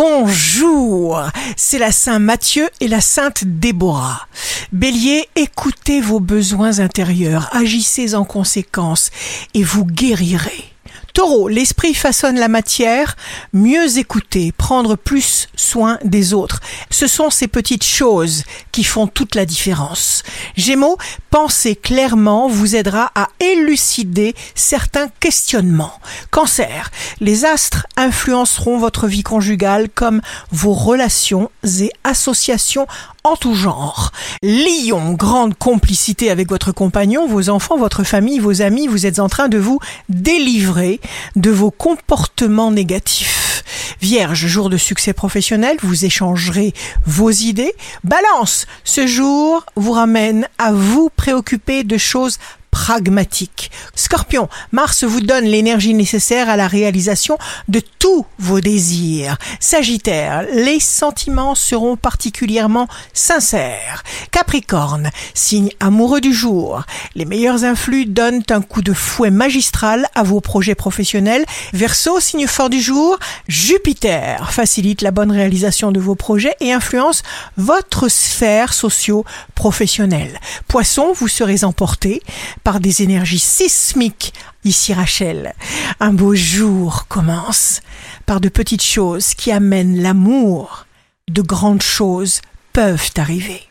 Bonjour, c'est la Saint Matthieu et la Sainte Déborah. Bélier, écoutez vos besoins intérieurs, agissez en conséquence et vous guérirez. Taureau, l'esprit façonne la matière, mieux écouter, prendre plus soin des autres. Ce sont ces petites choses qui font toute la différence. Gémeaux, penser clairement vous aidera à élucider certains questionnements. Cancer, les astres influenceront votre vie conjugale comme vos relations et associations en tout genre. Lion, grande complicité avec votre compagnon, vos enfants, votre famille, vos amis, vous êtes en train de vous délivrer de vos comportements négatifs. Vierge, jour de succès professionnel, vous échangerez vos idées. Balance, ce jour vous ramène à vous préoccuper de choses pragmatique. Scorpion, Mars vous donne l'énergie nécessaire à la réalisation de tous vos désirs. Sagittaire, les sentiments seront particulièrement sincères. Capricorne, signe amoureux du jour. Les meilleurs influx donnent un coup de fouet magistral à vos projets professionnels. Verseau, signe fort du jour. Jupiter facilite la bonne réalisation de vos projets et influence votre sphère socio-professionnelle. Poisson, vous serez emporté par des énergies sismiques. Ici Rachel, un beau jour commence par de petites choses qui amènent l'amour. De grandes choses peuvent arriver.